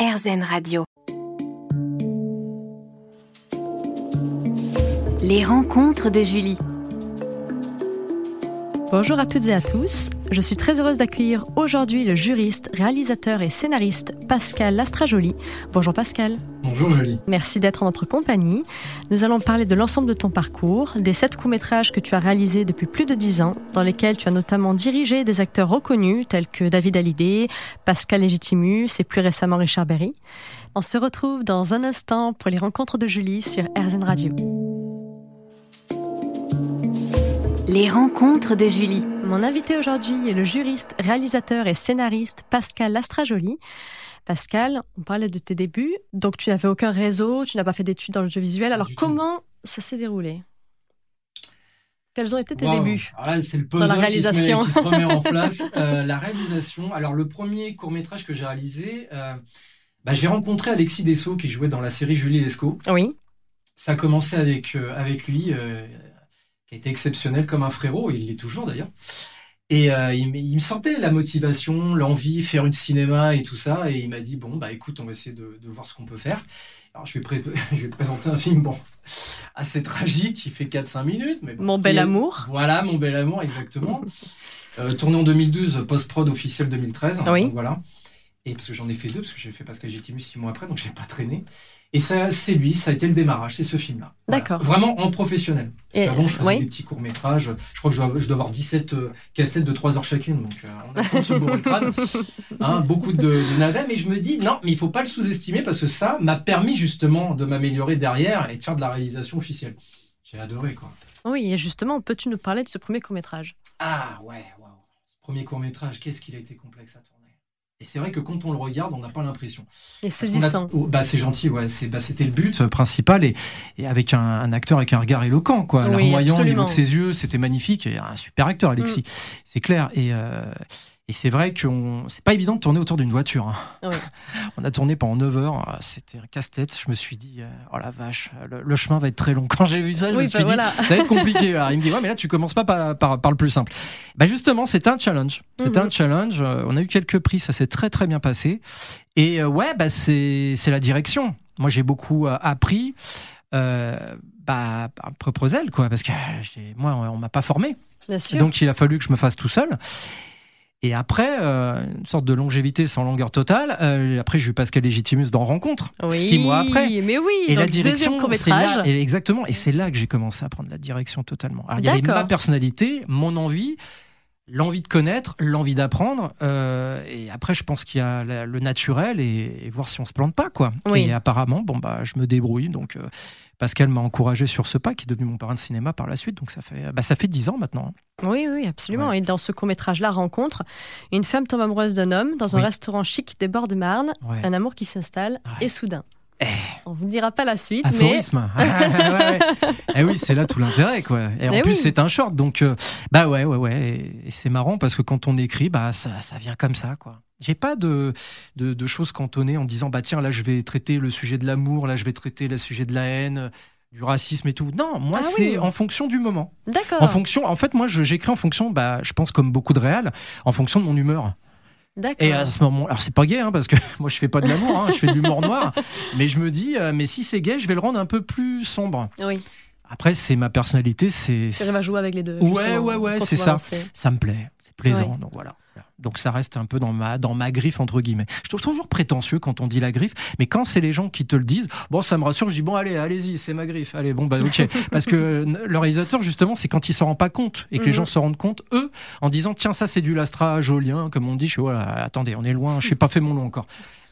RZN Radio. Les rencontres de Julie. Bonjour à toutes et à tous. Je suis très heureuse d'accueillir aujourd'hui le juriste, réalisateur et scénariste Pascal Lastrajoli. Bonjour Pascal. Bonjour Julie. Merci d'être en notre compagnie. Nous allons parler de l'ensemble de ton parcours, des sept courts-métrages que tu as réalisés depuis plus de dix ans, dans lesquels tu as notamment dirigé des acteurs reconnus tels que David Hallyday, Pascal Légitimus et plus récemment Richard Berry. On se retrouve dans un instant pour les rencontres de Julie sur RZN Radio. Les rencontres de Julie. Mon invité aujourd'hui est le juriste, réalisateur et scénariste Pascal Lastrajoli. Pascal, on parlait de tes débuts. Donc, tu n'avais aucun réseau, tu n'as pas fait d'études dans le jeu visuel. Alors, comment ça s'est déroulé? Quels ont été tes débuts C'est le puzzle dans la réalisation. Qui, se remet, en place. Euh, la réalisation. Alors, le premier court métrage que j'ai réalisé, euh, bah, j'ai rencontré Alexis Dessau qui jouait dans la série Julie Lescaut. Oui. Ça a commencé avec, euh, avec lui qui était exceptionnel comme un frérot, il l'est toujours d'ailleurs. Et euh, il, me sentait la motivation, l'envie, faire une cinéma et tout ça. Et il m'a dit bon bah écoute, on va essayer de, voir ce qu'on peut faire. Alors je vais, je vais présenter un film bon assez tragique qui fait 4-5 minutes. Mais mon bel amour. Voilà, mon bel amour, exactement. euh, tourné en 2012, post-prod officiel 2013. Oui. voilà. Et parce que j'en ai fait deux, parce que j'ai fait Pascal Gitimus six mois après, donc j'ai pas traîné. Et ça, c'est lui, ça a été le démarrage, c'est ce film-là. D'accord. Vraiment en professionnel. Parce avant, je faisais des petits courts-métrages. Je crois que je dois, je dois avoir 17 euh, cassettes de 3 heures chacune. Donc, euh, on a sur le crâne. Hein, beaucoup de, de, navets. Mais je me dis, non, mais il faut pas le sous-estimer parce que ça m'a permis justement de m'améliorer derrière et de faire de la réalisation officielle. J'ai adoré, quoi. Oui, et justement, peux-tu nous parler de ce premier court-métrage? Ah, ouais, waouh. Ce premier court-métrage, qu'est-ce qu'il a été complexe à tourner? Et c'est vrai que quand on le regarde, on n'a pas l'impression. Et saisissant. Oh, bah, c'est gentil, ouais. C'est, bah, c'était le but principal et, et avec un, acteur avec un regard éloquent, quoi. Oui, au niveau de ses yeux, c'était magnifique. Et un super acteur, Alexis. Mm. C'est clair. Et, euh, et c'est vrai que c'est pas évident de tourner autour d'une voiture. Hein. On a tourné pendant 9 heures, ah, c'était un casse-tête. Je me suis dit, euh, oh la vache, le, chemin va être très long. Quand j'ai vu ça, je me suis bah dit, ça va être compliqué. il me dit, ouais, mais là, tu commences pas par, par, le plus simple. Bah justement, c'était un challenge. C'était mhm. un challenge. Euh, on a eu quelques prix, ça s'est très très bien passé. Et euh, ouais, bah c'est la direction. Moi, j'ai beaucoup appris. Euh, bah, zèle, quoi, parce que moi, on, m'a pas formé. Donc, il a fallu que je me fasse tout seul. Et après, euh, une sorte de longévité sans longueur totale. Euh, après, j'ai eu Pascal Légitimus dans Rencontre, six mois après. Mais oui, et la direction, c'est là, et exactement. Et c'est là que j'ai commencé à prendre la direction totalement. Alors, il y avait ma personnalité, mon envie, l'envie de connaître, l'envie d'apprendre. Euh, et après, je pense qu'il y a le naturel et, voir si on se plante pas, quoi. Et apparemment, bon bah, je me débrouille. Donc, euh, Pascal m'a encouragé sur ce pas, qui est devenu mon parrain de cinéma par la suite. Donc ça fait, bah, ça fait dix ans maintenant. Oui, oui, absolument. Et dans ce court-métrage-là, rencontre, une femme tombe amoureuse d'un homme dans un restaurant chic des bords de Marne, un amour qui s'installe, et soudain. Eh. On vous dira pas la suite, Aphorisme. mais eh oui, c'est là tout l'intérêt, quoi. Et, en eh plus, c'est un short, donc euh, bah ouais, ouais, ouais. Et, c'est marrant parce que quand on écrit, bah ça, ça vient comme ça, quoi. J'ai pas de, de, choses cantonnées en disant bah tiens là je vais traiter le sujet de l'amour, là je vais traiter le sujet de la haine, du racisme et tout. Non, moi ah c'est en fonction du moment. D'accord. En fonction, en fait moi j'écris en fonction, bah je pense comme beaucoup de réals, en fonction de mon humeur. Et à ce moment, alors c'est pas gay, hein, parce que moi je fais pas de l'amour, hein, je fais de l'humour noir, mais je me dis, euh, mais si c'est gay, je vais le rendre un peu plus sombre. Oui. Après, c'est ma personnalité, c'est. Tu va jouer avec les deux. Ouais, ouais, ouais, c'est ça. Ça me plaît, c'est plaisant, donc voilà. Donc ça reste un peu dans ma, dans ma griffe, entre guillemets. Je trouve toujours prétentieux quand on dit la griffe, mais quand c'est les gens qui te le disent, bon, ça me rassure, je dis, bon, allez, allez-y, c'est ma griffe. Allez, bon, bah, ok. Parce que le réalisateur, justement, c'est quand il s'en rend pas compte et que les mhm. gens se rendent compte, eux, en disant, tiens, ça, c'est du lastra jolien, comme on dit, je suis, voilà, attendez, on est loin, je n'ai pas fait mon nom encore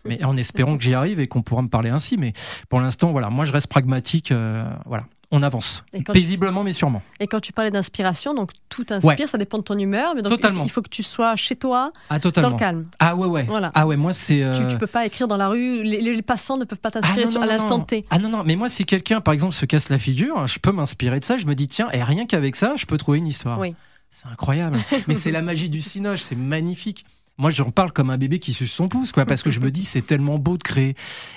mais en espérant que j'y arrive et qu'on pourra me parler ainsi. Mais pour l'instant, voilà, moi je reste pragmatique. Euh, voilà on avance. Paisiblement, mais sûrement. Et quand tu parlais d'inspiration, donc tout inspire, ça dépend de ton humeur, mais donc totalement. il faut que tu sois chez toi, ah, dans le calme. Ah ouais, ouais. Voilà. Ah ouais, moi c'est. Tu, ne euh, peux pas écrire dans la rue, les, passants ne peuvent pas t'inspirer ah, à l'instant T. Ah non, non, mais moi si quelqu'un, par exemple, se casse la figure, je peux m'inspirer de ça, je me dis, tiens, et rien qu'avec ça, je peux trouver une histoire. Oui. C'est incroyable. mais c'est la magie du cinoche, c'est magnifique moi j'en parle comme un bébé qui suce son pouce quoi parce que je me dis c'est tellement beau de créer.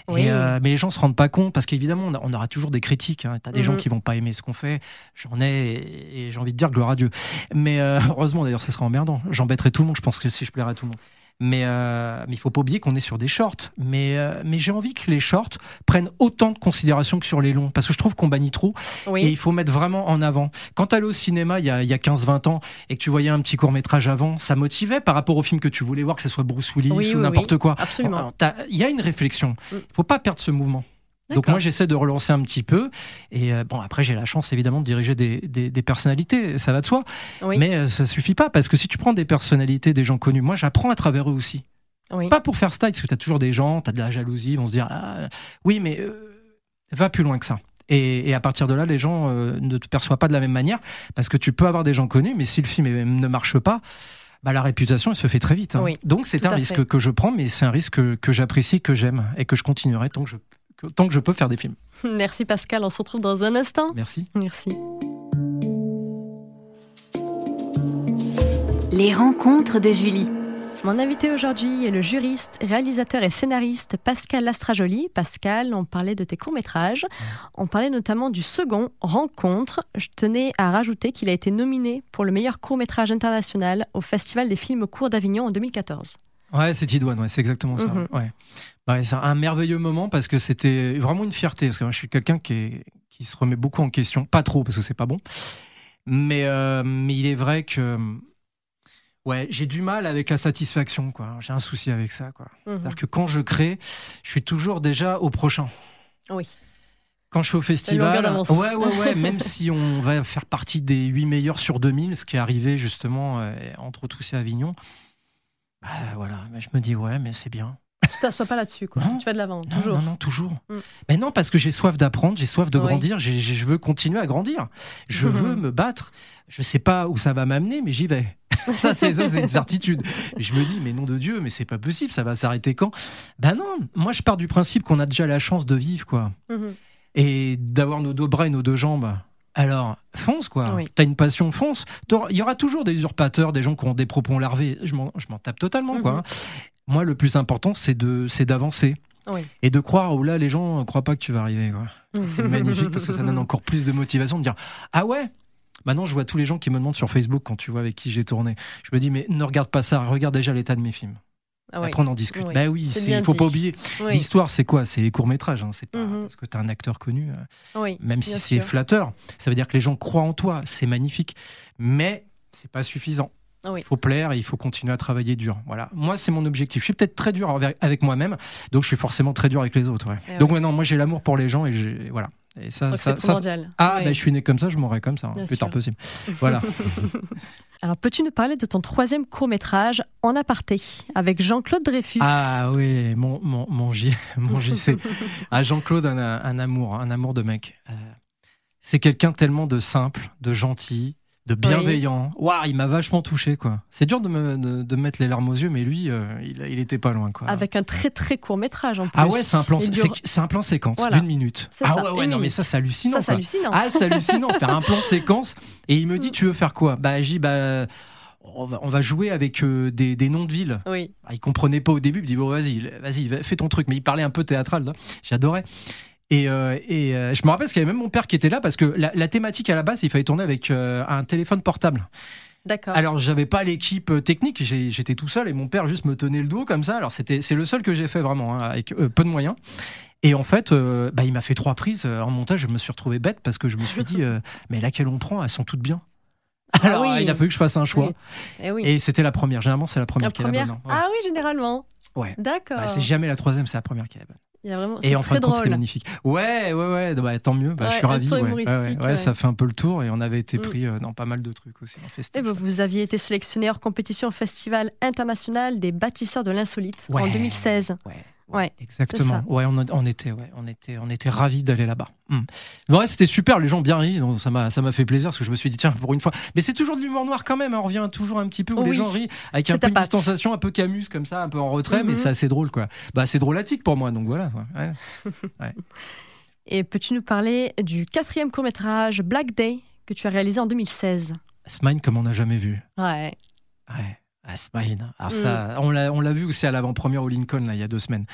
Euh, mais les gens se rendent pas compte parce qu'évidemment on, aura toujours des critiques hein. t'as des gens mhm. qui vont pas aimer ce qu'on fait. J'en ai et, j'ai envie de dire gloire à Dieu. Mais euh, heureusement d'ailleurs ça sera emmerdant. J'embêterai tout le monde je pense que si je plairai à tout le monde Mais, euh, mais il faut pas oublier qu'on est sur des shorts. Mais, euh, mais j'ai envie que les shorts prennent autant de considération que sur les longs. Parce que je trouve qu'on bannit trop. Et il faut mettre vraiment en avant. Quand tu allais au cinéma il y a, il y a 15-20 ans et que tu voyais un petit court métrage avant, ça motivait par rapport au film que tu voulais voir, que ce soit Bruce Willis ou n'importe quoi. Absolument. Il y a une réflexion. Il mm. faut pas perdre ce mouvement. Donc moi j'essaie de relancer un petit peu. Et euh, bon après j'ai la chance évidemment de diriger des, des, personnalités. Ça va de soi. Mais euh, ça suffit pas parce que si tu prends des personnalités des gens connus moi j'apprends à travers eux aussi. Oui. pas pour faire style parce que tu as toujours des gens tu as de la jalousie ils vont se dire ah, oui mais euh, va plus loin que ça. Et, et, à partir de là les gens ne te perçoivent pas de la même manière parce que tu peux avoir des gens connus mais si le film ne marche pas bah, la réputation elle se fait très vite. Hein. Donc c'est un risque que je prends, mais c'est un risque que, que j'apprécie, que j'aime et que je continuerai tant que je tant que je peux faire des films. Merci Pascal, on se retrouve dans un instant. Merci. Merci. Les rencontres de Julie. Mon invité aujourd'hui est le juriste, réalisateur et scénariste Pascal Lastrajoli. Pascal, on parlait de tes courts-métrages. On parlait notamment du second, Rencontre. Je tenais à rajouter qu'il a été nominé pour le meilleur court-métrage international au Festival des films courts d'Avignon en 2014. Ouais, c'est Tidouane, ouais, c'est exactement ça. Mhm. Ouais. Bah, c'est un merveilleux moment parce que c'était vraiment une fierté. Parce que moi, je suis quelqu'un qui, qui se remet beaucoup en question. Pas trop, parce que c'est pas bon. Mais, euh, mais il est vrai que. Ouais, j'ai du mal avec la satisfaction, quoi. J'ai un souci avec ça, quoi. Mhm. C'est-à-dire que quand je crée, je suis toujours déjà au prochain. Oui. Quand je suis au festival, ouais, ouais, ouais, même si on va faire partie des 8 meilleurs sur 2000, ce qui est arrivé justement euh, entre tous et Avignon, bah, voilà, je me dis ouais, mais c'est bien. Tu t'assois pas là-dessus, quoi. tu vas de l'avant, toujours. Non, non, toujours. Mm. Mais non, parce que j'ai soif d'apprendre, j'ai soif de grandir, je veux continuer à grandir. Je veux me battre. Je sais pas où ça va m'amener, mais j'y vais. ça, c'est une certitude. je me dis, mais nom de Dieu, mais c'est pas possible, ça va s'arrêter quand? Ben non, moi je pars du principe qu'on a déjà la chance de vivre, quoi. Mm-hmm. Et d'avoir nos deux bras et nos deux jambes. Alors, fonce, quoi. T'as une passion, fonce. Il y aura toujours des usurpateurs, des gens qui ont des propos larvés. Je m'en tape totalement, quoi. Mhm. Moi, le plus important, c'est d'avancer. Et de croire, où là, les gens ne croient pas que tu vas arriver. C'est magnifique parce que ça donne encore plus de motivation de dire Ah ouais Maintenant, je vois tous les gens qui me demandent sur Facebook quand tu vois avec qui j'ai tourné. Je me dis, mais ne regarde pas ça, regarde déjà l'état de mes films. Ah Après, on en discute. Oui. Bah oui, il faut pas oublier. L'histoire, c'est quoi? C'est les courts-métrages. Hein. C'est pas mhm. parce que tu es un acteur connu, euh, même si c'est flatteur. Ça veut dire que les gens croient en toi. C'est magnifique. Mais c'est pas suffisant. Il faut plaire et il faut continuer à travailler dur. Voilà. Moi, c'est mon objectif. Je suis peut-être très dur avec, moi-même, donc je suis forcément très dur avec les autres. Eh donc, maintenant, moi, j'ai l'amour pour les gens et voilà. Et ça, ça, ça ah, ben, je suis né comme ça, je mourrai comme ça, hein, plus tard possible. Voilà. Alors, peux-tu nous parler de ton troisième court métrage en aparté avec Jean-Claude Dreyfus? Ah oui, mon mon mon, mon JC. ah, Jean-Claude, un, un, amour, un amour de mec. Euh, c'est quelqu'un tellement de simple, de gentil, de bienveillant. Waouh, il m'a vachement touché, quoi. C'est dur de me, de, mettre les larmes aux yeux, mais lui, euh, il, il, était pas loin, quoi. Avec un très très court métrage en plus. Ah ouais, c'est un plan, c'est un plan séquence d'une minute. Ah ouais, ouais, non, mais ça, c'est hallucinant. Ça, c'est hallucinant. Ah, c'est hallucinant. faire un plan séquence. Et il me dit, mm. tu veux faire quoi? Bah, j'ai bah. On va, on va, jouer avec euh, des, des, noms de villes. Oui. Ah, il comprenait pas au début. Il me dit bon vas-y, vas-y, fais ton truc. Mais il parlait un peu théâtral. J'adorais. Et, euh, et euh, je me rappelle qu'il y avait même mon père qui était là parce que la, la thématique à la base, il fallait tourner avec euh, un téléphone portable. D'accord. Alors j'avais pas l'équipe technique, j'étais tout seul et mon père juste me tenait le dos comme ça. Alors c'était c'est le seul que j'ai fait vraiment hein, avec peu de moyens. Et en fait, bah, il m'a fait trois prises en montage. Je me suis retrouvé bête parce que je me suis dit, mais laquelle on prend, elles sont toutes bien. Ah Alors il a fallu que je fasse un choix. Et, eh oui. et c'était la première. Généralement, c'est la première, la première. qui est la bonne. Ah oui, généralement. Ouais. D'accord. Bah, c'est jamais la troisième, c'est la première qui est la bonne. Il y a vraiment, et en fin de compte, c'était magnifique. Ouais, ouais, ouais, bah, tant mieux. Bah, je suis ravi. Ouais. Ouais, ça fait un peu le tour et on avait été mm. pris euh, dans pas mal de trucs aussi. Et bah, vous aviez été sélectionné hors compétition au Festival international des bâtisseurs de l'insolite en 2016. Ouais. Ouais, exactement. Ouais, on, on, était, ouais, on était, on était ravis d'aller là-bas. Hmm. Ouais, c'était super. Les gens bien ri, donc ça m'a, ça m'a fait plaisir parce que je me suis dit tiens pour une fois. Mais c'est toujours de l'humour noir quand même. Hein. on revient toujours un petit peu où les gens rient avec un peu de distanciation, un peu Camus comme ça, un peu en retrait, mais mhm. c'est assez drôle quoi. Bah c'est drôlatique pour moi, donc voilà. Ouais. Et peux-tu nous parler du quatrième court métrage Black Day que tu as réalisé en 2016 Smile comme on n'a jamais vu. Ouais. Ouais. Ah, Alors ça, mm. on l'a vu aussi à l'avant-première au Lincoln là, il y a deux semaines.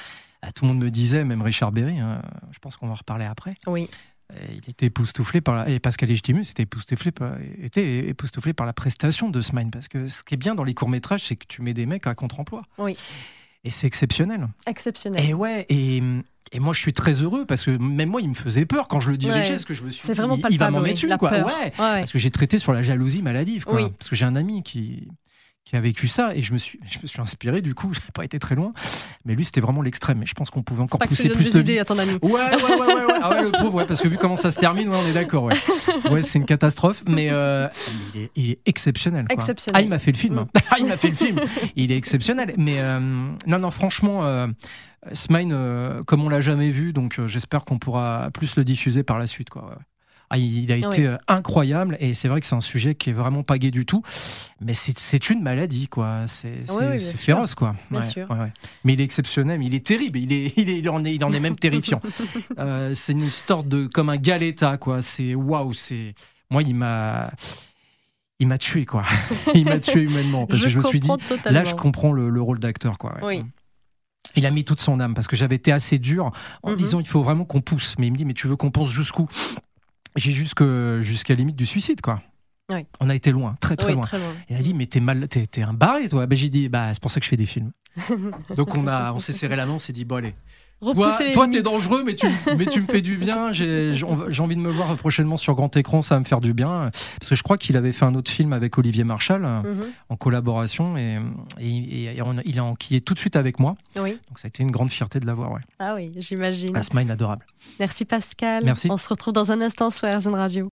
Ah, tout le monde me disait, même Richard Berry, hein, je pense qu'on va en reparler après. Oui. il était époustouflé par la, et Pascal était époustouflé par, était époustouflé par la prestation de Smine parce que ce qui est bien dans les courts métrages c'est que tu mets des mecs à contre-emploi. Oui. Et c'est exceptionnel. Exceptionnel. Et ouais, et, et, moi je suis très heureux parce que même moi il me faisait peur quand je le dirigeais, parce que je me suis dit, vraiment il, il va m'en mettre une, quoi. Ouais, parce que j'ai traité sur la jalousie maladive, quoi. Parce que j'ai un ami qui, qui a vécu ça et je me suis je me suis inspiré du coup j'ai pas été très loin mais lui c'était vraiment l'extrême et je pense qu'on pouvait encore pousser plus de idées à ton ami. Ouais ouais ouais ouais, ouais. Ah ouais le pauvre ouais, parce que vu comment ça se termine ouais, on est d'accord ouais. Ouais c'est une catastrophe mais euh, il, est, il, est, exceptionnel, quoi. exceptionnel. Ah il m'a fait le film. Hein. ah il m'a fait le film. Il est exceptionnel mais euh, non non franchement euh, Smine euh, comme on l'a jamais vu donc j'espère qu'on pourra plus le diffuser par la suite quoi ah, il a été euh, incroyable et c'est vrai que c'est un sujet qui est vraiment pas gai du tout, mais c'est une maladie quoi. C'est féroce quoi. mais il est exceptionnel, mais il est terrible. Il est, il, est, il en est, il en est même terrifiant. euh, c'est une histoire de comme un galetta quoi. C'est waouh. C'est moi il m'a il m'a tué quoi. il m'a tué humainement parce je que je me suis dit totalement. là je comprends le, le rôle d'acteur quoi. Oui. Il a mis toute son âme parce que j'avais été assez dur en Mhm. disant il faut vraiment qu'on pousse. Mais il me dit mais tu veux qu'on pense jusqu'où? J'ai jusqu'à la limite du suicide quoi. Oui. On a été loin, très très oui, loin. très loin. Il a dit mais t'es mal, t'es, t'es un barré toi. Ben, j'ai dit bah c'est pour ça que je fais des films. Donc on a, on s'est serré la main, on s'est dit bon allez. Toi, Repousser toi t'es dangereux mais tu, mais tu me fais du bien. J'ai, envie de me voir prochainement sur grand écran, ça va me faire du bien. Parce que je crois qu'il avait fait un autre film avec Olivier Marchal Mhm. en collaboration et, et, et on- il a enquillé tout de suite avec moi. Oui. Donc ça a été une grande fierté de l'avoir. Ouais. Ah oui, j'imagine. Asmine adorable. Merci Pascal. Merci. On se retrouve dans un instant sur RZN Radio.